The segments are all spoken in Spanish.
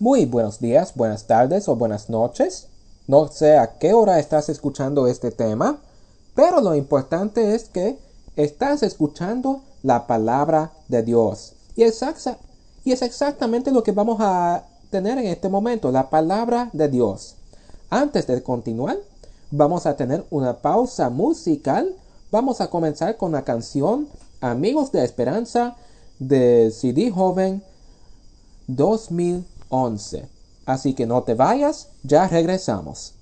Muy buenos días, buenas tardes o buenas noches. No sé a qué hora estás escuchando este tema, pero lo importante es que estás escuchando la palabra de Dios. Y es, y es exactamente lo que vamos a tener en este momento, la palabra de Dios. Antes de continuar, vamos a tener una pausa musical. Vamos a comenzar con la canción Amigos de Esperanza de CD Joven 2011. Así que no te vayas, ya regresamos.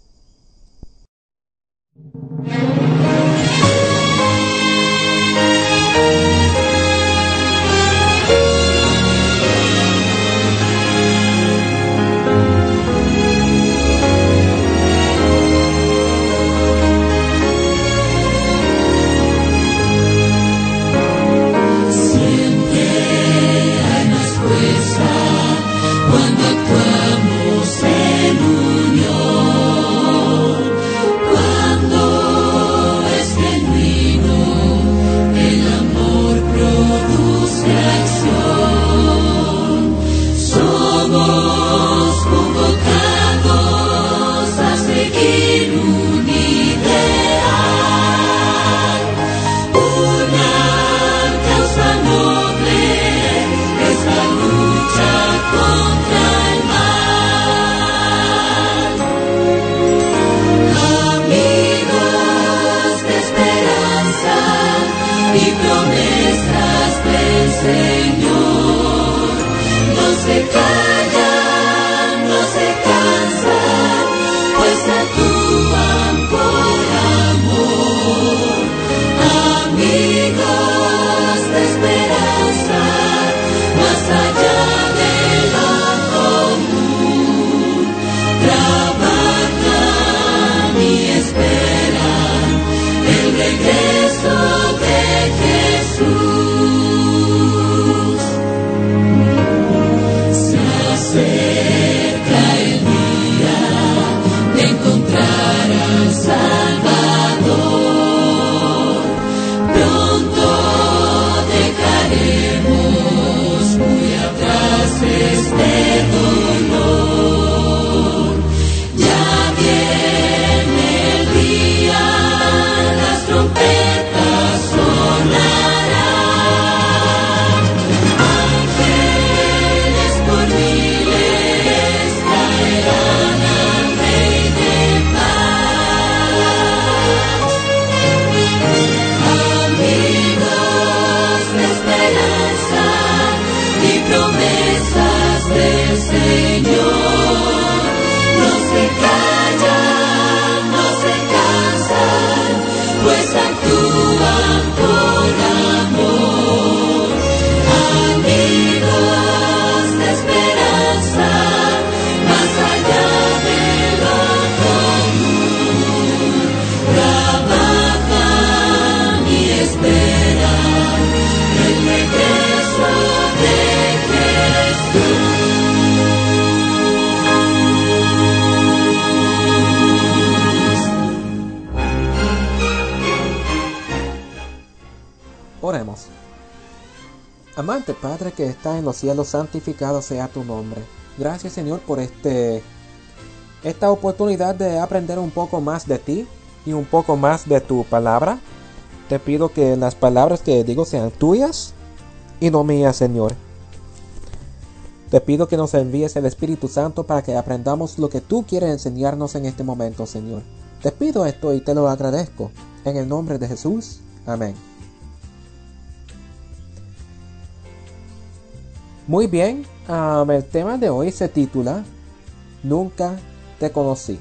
Padre que está en los cielos, santificado sea tu nombre. Gracias Señor por este esta oportunidad de aprender un poco más de ti y un poco más de tu palabra. Te pido que las palabras que digo sean tuyas y no mías, Señor. Te pido que nos envíes el Espíritu Santo para que aprendamos lo que tú quieres enseñarnos en este momento, Señor. Te pido esto y te lo agradezco. En el nombre de Jesús. Amén. Muy bien, el tema de hoy se titula Nunca te conocí.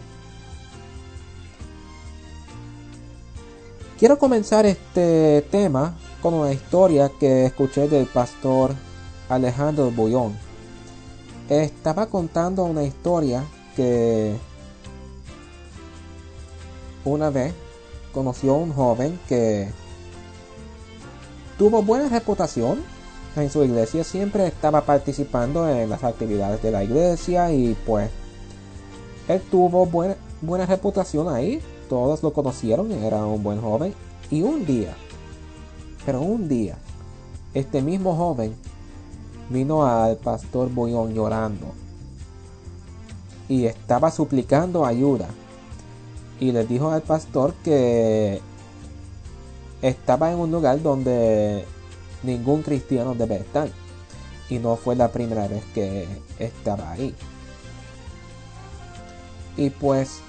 Quiero comenzar este tema con una historia que escuché del pastor Alejandro Bullón. Estaba contando una historia que una vez conoció a un joven que tuvo buena reputación en su iglesia siempre estaba participando en las actividades de la iglesia y pues él tuvo buena, buena reputación ahí, todos lo conocieron, era un buen joven y un día, pero un día, este mismo joven vino al pastor Bullón llorando y estaba suplicando ayuda. Y le dijo al pastor que estaba en un lugar donde ningún cristiano debe estar. Y no fue la primera vez que estaba ahí. Y pues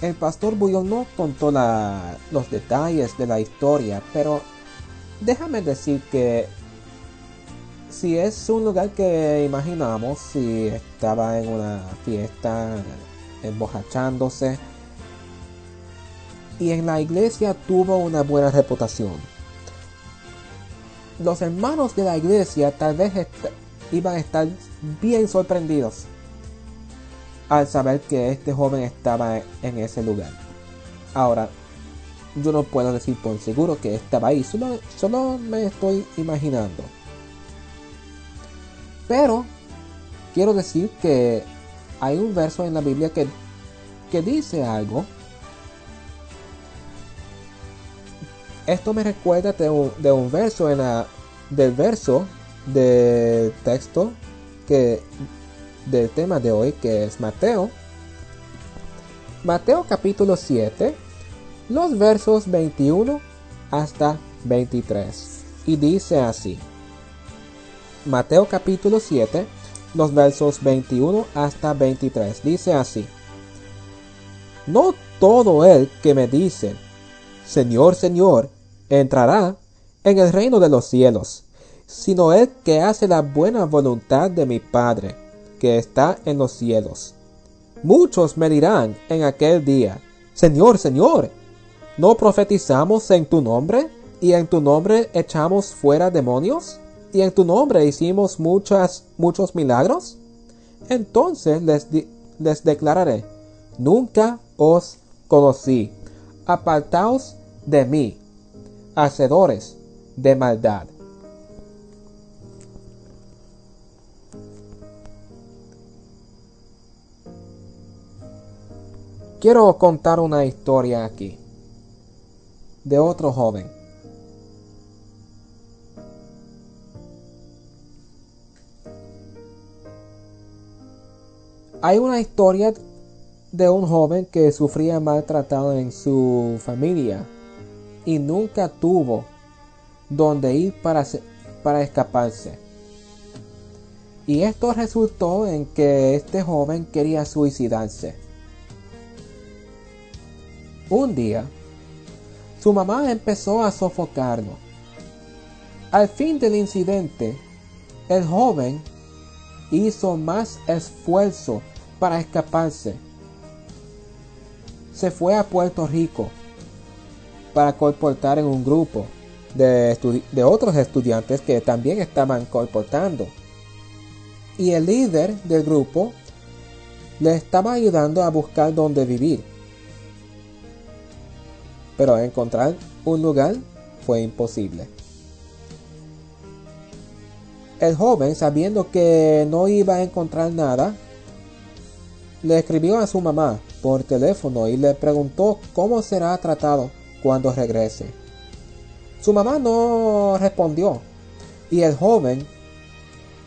el pastor Bullón no contó los detalles de la historia, pero déjame decir que si es un lugar que imaginamos, si estaba en una fiesta, embojachándose, y en la iglesia tuvo una buena reputación. Los hermanos de la iglesia tal vez iban a estar bien sorprendidos al saber que este joven estaba en ese lugar. Ahora, yo no puedo decir por seguro que estaba ahí, solo, solo me estoy imaginando. Pero quiero decir que hay un verso en la Biblia que, que dice algo. Esto me recuerda de un, verso del verso del texto del tema de hoy que es Mateo. Mateo capítulo 7, los versos 21 hasta 23. Y dice así. Mateo capítulo 7, los versos 21 hasta 23. Dice así. No todo el que me dice, Señor, Señor, entrará en el reino de los cielos, sino el que hace la buena voluntad de mi Padre, que está en los cielos. Muchos me dirán en aquel día, Señor, Señor, ¿no profetizamos en tu nombre? ¿Y en tu nombre echamos fuera demonios? y en tu nombre hicimos muchas, muchos milagros? Entonces les, les declararé, nunca os conocí, apartaos de mí, hacedores de maldad. Quiero contar una historia aquí de otro joven Hay una historia de un joven que sufría maltratado en su familia y nunca tuvo donde ir para, para escaparse. Y esto resultó en que este joven quería suicidarse. Un día, su mamá empezó a sofocarlo. Al fin del incidente, el joven hizo más esfuerzo para escaparse. Se fue a Puerto Rico para colportar en un grupo de, de otros estudiantes que también estaban colportando. Y el líder del grupo le estaba ayudando a buscar dónde vivir. Pero encontrar un lugar fue imposible. El joven, sabiendo que no iba a encontrar nada, le escribió a su mamá por teléfono y le preguntó cómo será tratado cuando regrese. Su mamá no respondió y el joven,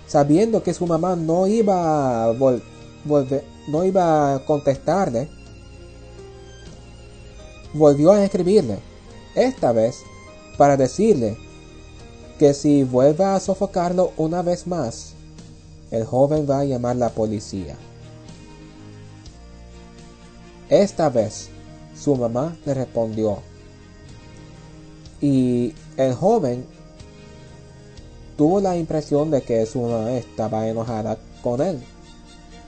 sabiendo que su mamá no iba a volver, no iba contestarle, volvió a escribirle, esta vez para decirle que si vuelve a sofocarlo una vez más, el joven va a llamar a la policía. Esta vez su mamá le respondió y el joven tuvo la impresión de que su mamá estaba enojada con él.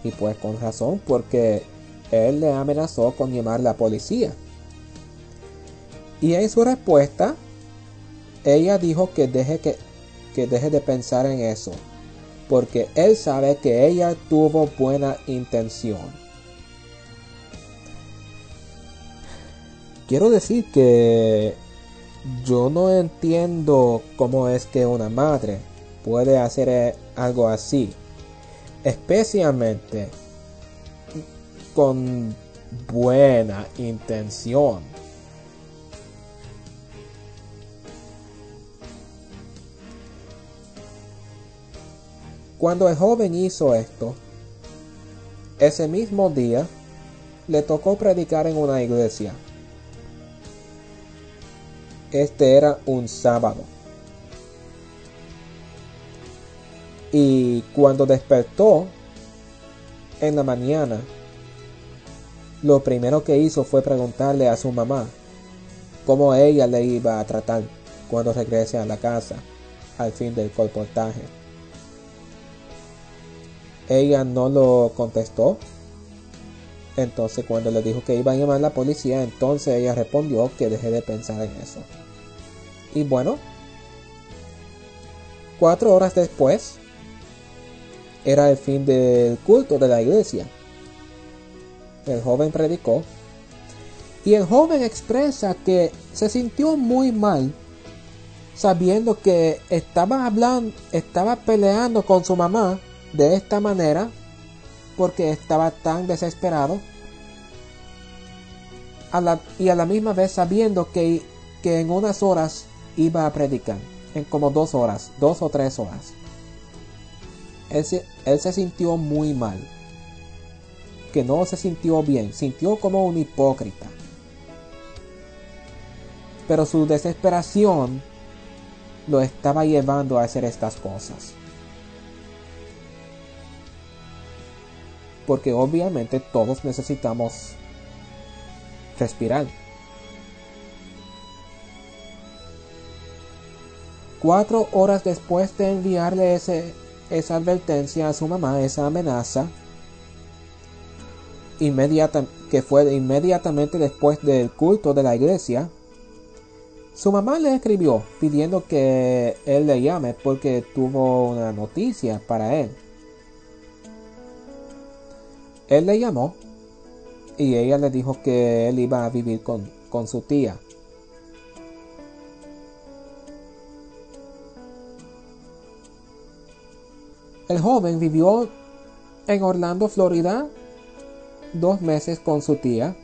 Y pues con razón porque él le amenazó con llamar a la policía. Y en su respuesta ella dijo que deje, que, que deje de pensar en eso, porque él sabe que ella tuvo buena intención. Quiero decir que yo no entiendo cómo es que una madre puede hacer eh, algo así, especialmente con buena intención. Cuando el joven hizo esto, ese mismo día le tocó predicar en una iglesia. Este era un sábado. Y cuando despertó en la mañana, lo primero que hizo fue preguntarle a su mamá cómo ella le iba a tratar cuando regrese a la casa al fin del colportaje. Ella no lo contestó. Entonces cuando le dijo que iba a llamar a la policía, entonces ella respondió que dejé de pensar en eso. Y bueno, cuatro horas después, era el fin del culto de la iglesia. El joven predicó y el joven expresa que se sintió muy mal sabiendo que estaba hablando, estaba peleando con su mamá de esta manera porque estaba tan desesperado y a la misma vez sabiendo que, que en unas horas iba a predicar, en como dos horas, dos o tres horas. Él se, él se sintió muy mal, que no se sintió bien, sintió como un hipócrita. Pero su desesperación lo estaba llevando a hacer estas cosas. Porque obviamente todos necesitamos respirar. Cuatro horas después de enviarle ese, esa advertencia a su mamá, esa amenaza, inmediata, que fue inmediatamente después del culto de la iglesia, su mamá le escribió pidiendo que él le llame porque tuvo una noticia para él. Él le llamó y ella le dijo que él iba a vivir con, con su tía. El joven vivió en Orlando, Florida, dos meses con su tía.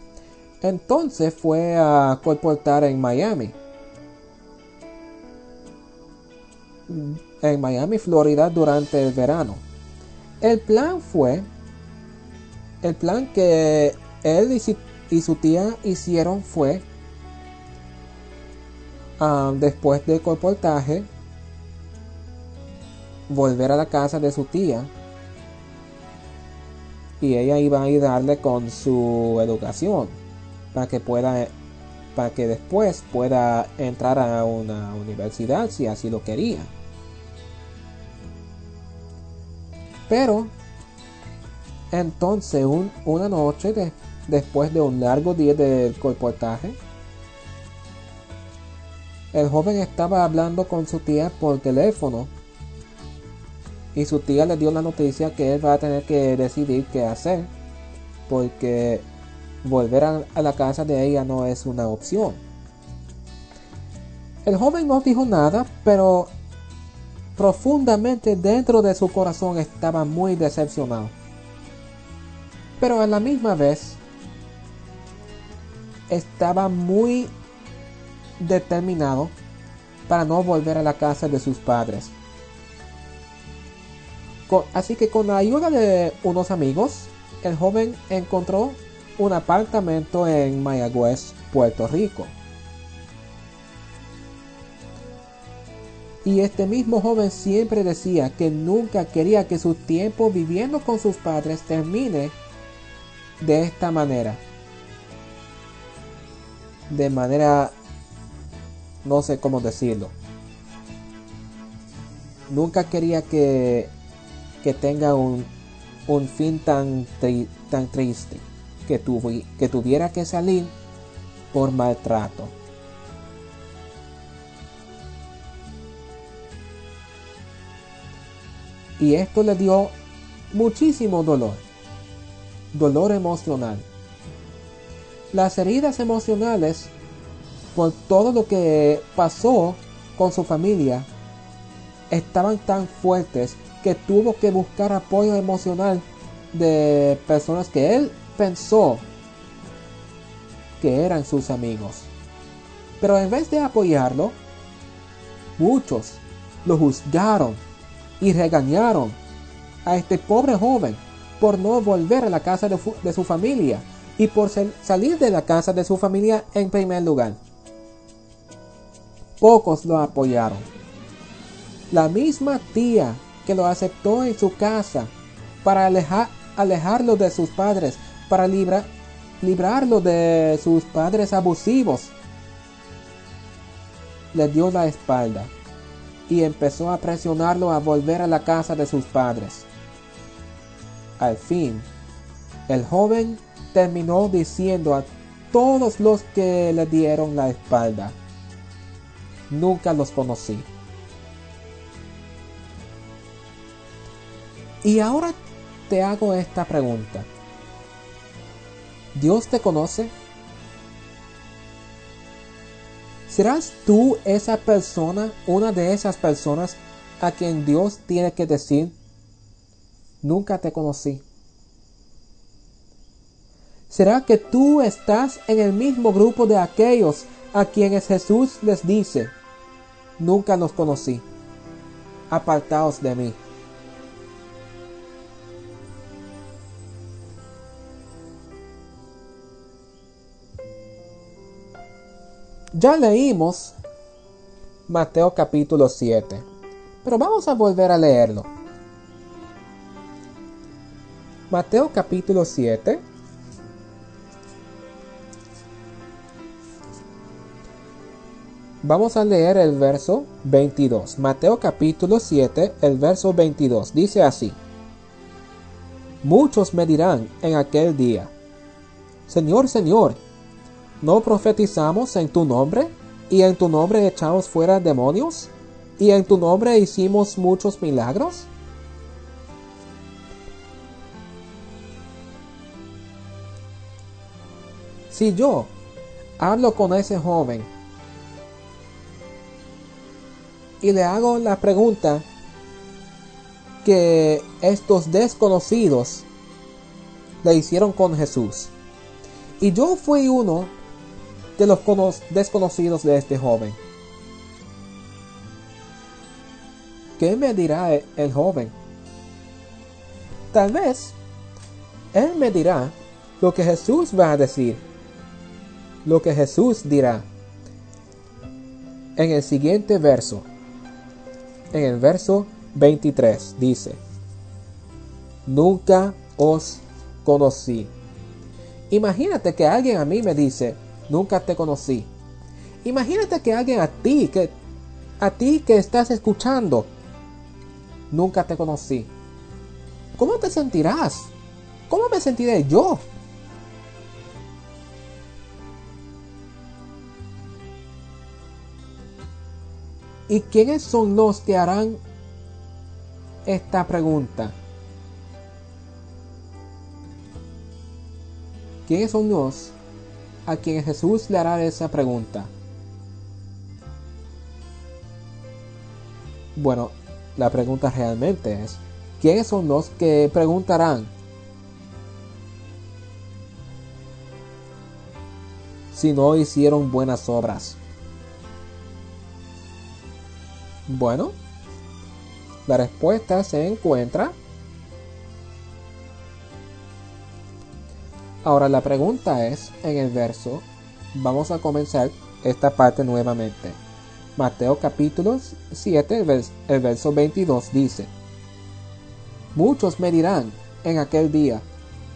Entonces fue a colportar en Miami. en Miami, Florida durante el verano. El plan fue, el plan que él y su, tía hicieron fue, ah, después del colportaje, volver a la casa de su tía y ella iba a ayudarle con su educación para que pueda para que después pueda entrar a una universidad si así lo quería. Pero entonces una noche después de un largo día del colportaje, el joven estaba hablando con su tía por teléfono y su tía le dio la noticia que él va a tener que decidir qué hacer porque volver a la casa de ella no es una opción. El joven no dijo nada, pero profundamente dentro de su corazón estaba muy decepcionado. Pero a la misma vez estaba muy determinado para no volver a la casa de sus padres. Así que con la ayuda de unos amigos, el joven encontró un apartamento en Mayagüez, Puerto Rico. Y este mismo joven siempre decía que nunca quería que su tiempo viviendo con sus padres termine de esta manera. De manera, no sé cómo decirlo. Nunca quería que, que tenga un, un fin tan, tan triste, que, que tuviera que salir por maltrato. Y esto le dio muchísimo dolor, dolor emocional. Las heridas emocionales por todo lo que pasó con su familia estaban tan fuertes que tuvo que buscar apoyo emocional de personas que él pensó que eran sus amigos. Pero en vez de apoyarlo, muchos lo juzgaron y regañaron a este pobre joven por no volver a la casa de, su familia y por salir de la casa de su familia en primer lugar. Pocos lo apoyaron. La misma tía que lo aceptó en su casa para alejarlo de sus padres, para librarlo de sus padres abusivos, le dio la espalda y empezó a presionarlo a volver a la casa de sus padres. Al fin, el joven terminó diciendo a todos los que le dieron la espalda, nunca los conocí. Y ahora te hago esta pregunta. ¿Dios te conoce? ¿Serás tú esa persona, una de esas personas a quien Dios tiene que decir, nunca te conocí? ¿Será que tú estás en el mismo grupo de aquellos a quienes Jesús les dice, nunca los conocí, apartaos de mí? Ya leímos Mateo capítulo 7, pero vamos a volver a leerlo. Mateo capítulo 7. Vamos a leer el verso 22. Mateo capítulo 7, el verso 22. Dice así. Muchos me dirán en aquel día, Señor, Señor, ¿No profetizamos en tu nombre? ¿Y en tu nombre echamos fuera demonios? ¿Y en tu nombre hicimos muchos milagros? Si yo hablo con ese joven y le hago la pregunta que estos desconocidos le hicieron con Jesús, y yo fui uno de los desconocidos de este joven. ¿Qué me dirá e-, el joven? Tal vez él me dirá lo que Jesús va a decir, lo que Jesús dirá. En el siguiente verso, en el verso 23, dice, Nunca os conocí. Imagínate que alguien a mí me dice, nunca te conocí. Imagínate que alguien a ti, que a ti que estás escuchando, nunca te conocí. ¿Cómo te sentirás? ¿Cómo me sentiré yo? ¿Y quiénes son los que harán esta pregunta? ¿Quiénes son los a quien Jesús le hará esa pregunta. Bueno, la pregunta realmente es, ¿quiénes son los que preguntarán? Si no hicieron buenas obras. Bueno, la respuesta se encuentra Ahora la pregunta es, en el verso, vamos a comenzar esta parte nuevamente. Mateo capítulo 7, el verso 22 dice, Muchos me dirán en aquel día,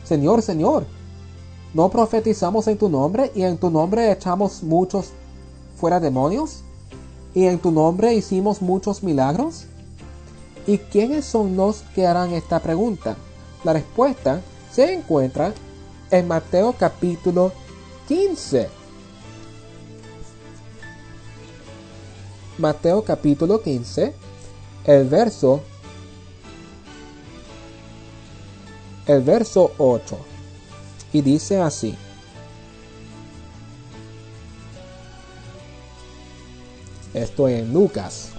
Señor, Señor, ¿no profetizamos en tu nombre y en tu nombre echamos muchos fuera demonios? ¿Y en tu nombre hicimos muchos milagros? ¿Y quiénes son los que harán esta pregunta? La respuesta se encuentra en Mateo capítulo 15. Mateo capítulo 15, el verso el verso 8 y dice así. Estoy en Lucas.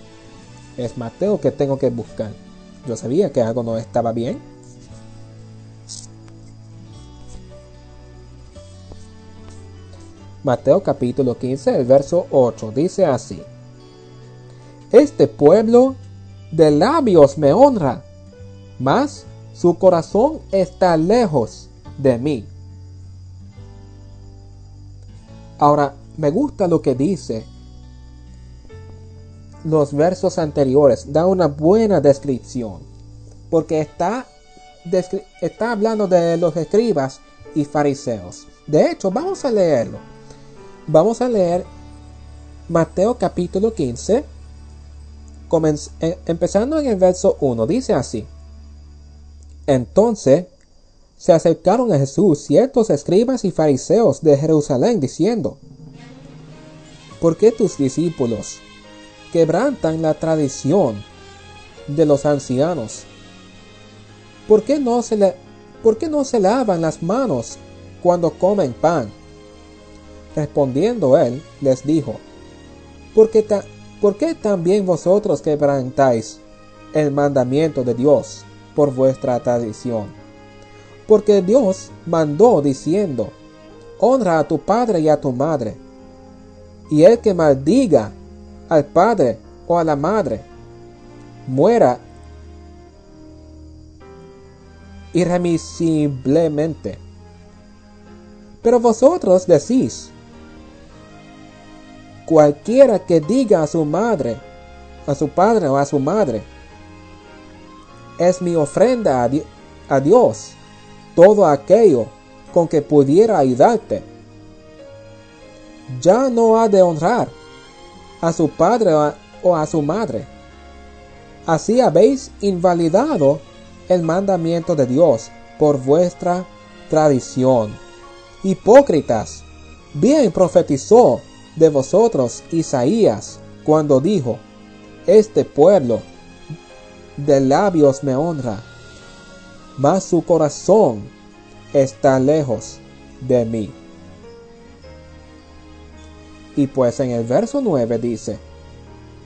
Es Mateo que tengo que buscar. Yo sabía que algo no estaba bien. Mateo capítulo 15, el verso 8, dice así. Este pueblo de labios me honra, mas Su corazón está lejos de mí. Ahora, me gusta lo que dice. Los versos anteriores da una buena descripción. Porque está, está hablando de los escribas y fariseos. De hecho, vamos a leerlo. Vamos a leer Mateo capítulo 15, eh, empezando en el verso 1. Dice así. Entonces se acercaron a Jesús ciertos escribas y fariseos de Jerusalén diciendo, ¿por qué tus discípulos quebrantan la tradición de los ancianos? ¿Por qué no se, ¿por qué no se lavan las manos cuando comen pan? Respondiendo él, les dijo, ¿por qué, ¿por qué también vosotros quebrantáis el mandamiento de Dios por vuestra tradición? porque Dios mandó diciendo, honra a tu padre y a tu madre. Y el que maldiga al padre o a la madre, muera irremisiblemente. Pero vosotros decís, cualquiera que diga a su madre, a su padre o a su madre, es mi ofrenda a, Dios todo aquello con que pudiera ayudarte. Ya no ha de honrar a su padre o a su madre. Así habéis invalidado el mandamiento de Dios por vuestra tradición. Hipócritas, bien profetizó de vosotros Isaías cuando dijo, Este pueblo de labios me honra, mas su corazón está lejos de mí. Y pues en el verso 9 dice,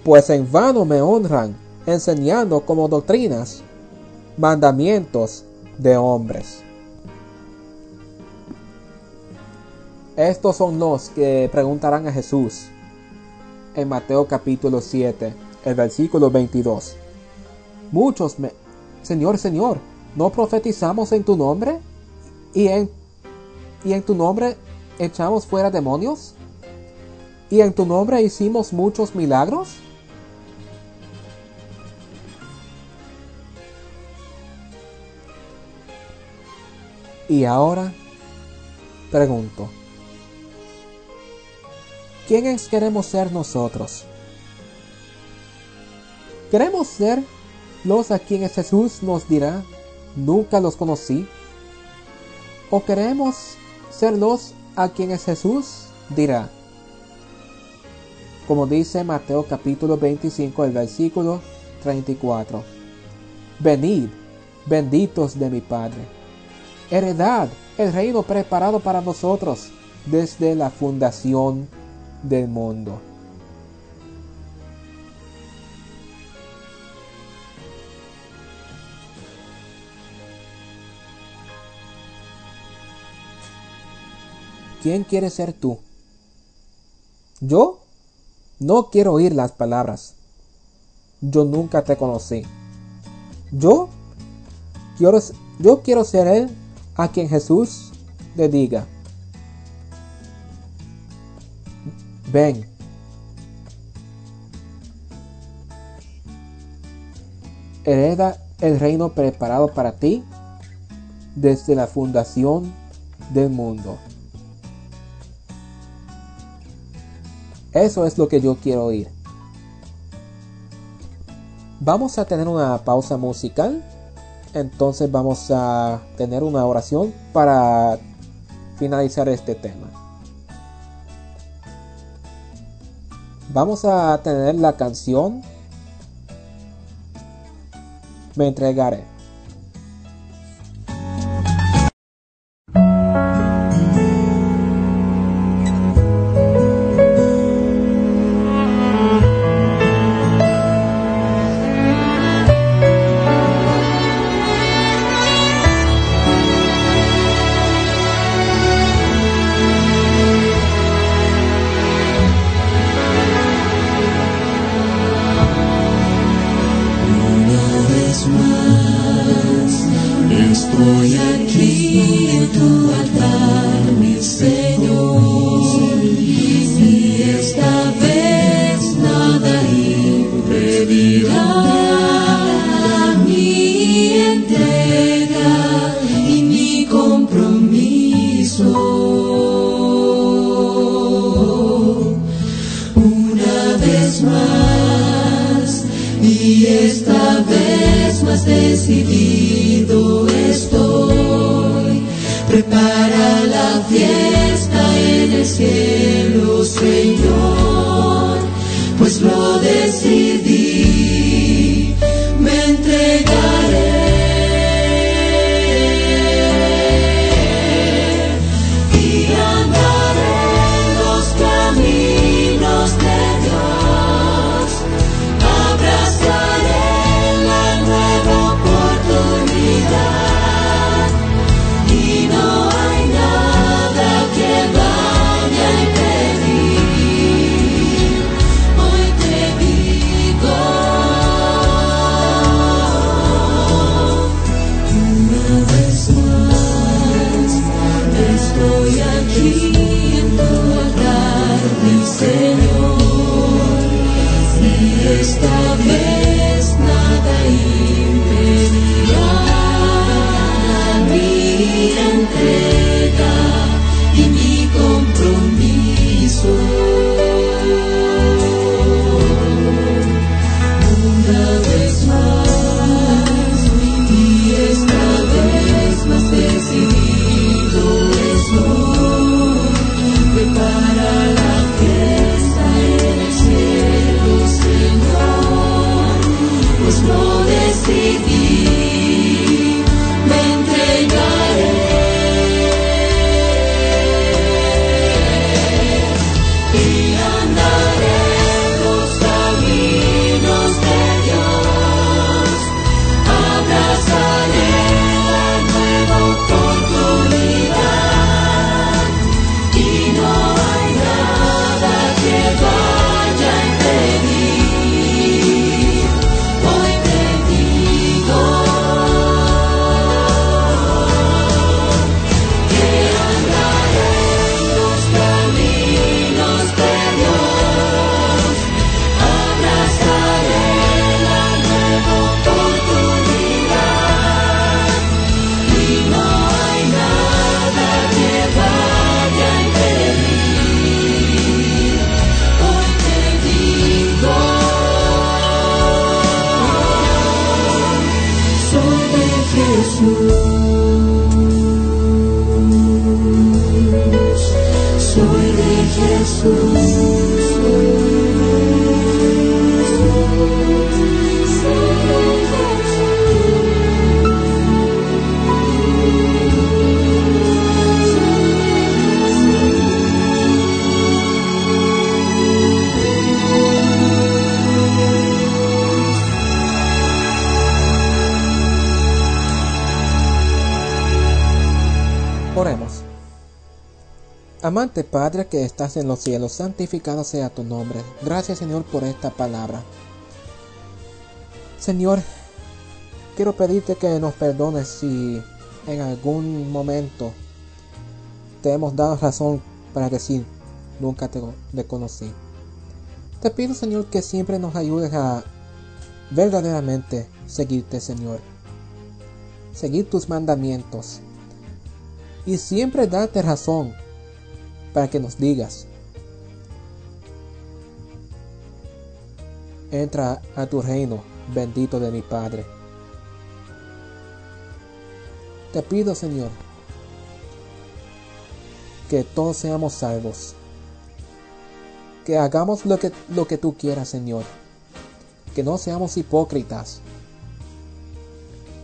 pues en vano me honran enseñando como doctrinas mandamientos de hombres. Estos son los que preguntarán a Jesús en Mateo capítulo 7, el versículo 22. Muchos me, Señor, Señor, ¿No profetizamos en tu nombre? ¿Y en, ¿Y en tu nombre echamos fuera demonios? ¿Y en tu nombre hicimos muchos milagros? Y ahora pregunto, ¿quiénes queremos ser nosotros? ¿Queremos ser los a quienes Jesús nos dirá nunca los conocí? ¿O queremos ser los a quienes Jesús dirá? Como dice Mateo capítulo 25, el versículo 34. Venid, benditos de mi Padre. Heredad el reino preparado para vosotros desde la fundación del mundo. ¿Quién quieres ser tú? Yo no quiero oír las palabras. Yo nunca te conocí. Yo quiero, yo quiero ser Él a quien Jesús le diga. Ven. Hereda el reino preparado para ti desde la fundación del mundo. Eso es lo que yo quiero oír. Vamos a tener una pausa musical. Entonces vamos a tener una oración para finalizar este tema. Vamos a tener la canción Me entregaré. Decidido estoy. Prepara la fiesta en el cielo, Señor, pues lo decidí, soy de Amante Padre que estás en los cielos, santificado sea tu nombre. Gracias Señor por esta palabra. Señor, quiero pedirte que nos perdones si en algún momento te hemos dado razón para decir nunca te te conocí. Te pido Señor que siempre nos ayudes a verdaderamente seguirte Señor. Seguir tus mandamientos y siempre darte razón para que nos digas. Entra a tu reino, bendito de mi Padre. Te pido, Señor, que todos seamos salvos. Que hagamos lo que, lo que tú quieras, Señor. Que no seamos hipócritas.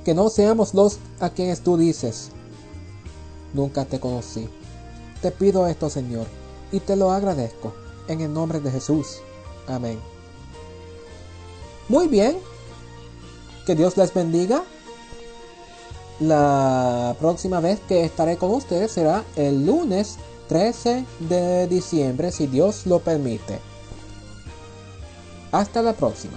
Que no seamos los a quienes tú dices nunca te conocí. Te pido esto, Señor, y te lo agradezco, en el nombre de Jesús. Amén. Muy bien. Que Dios les bendiga. La próxima vez que estaré con ustedes será el lunes 13 de diciembre, si Dios lo permite. Hasta la próxima.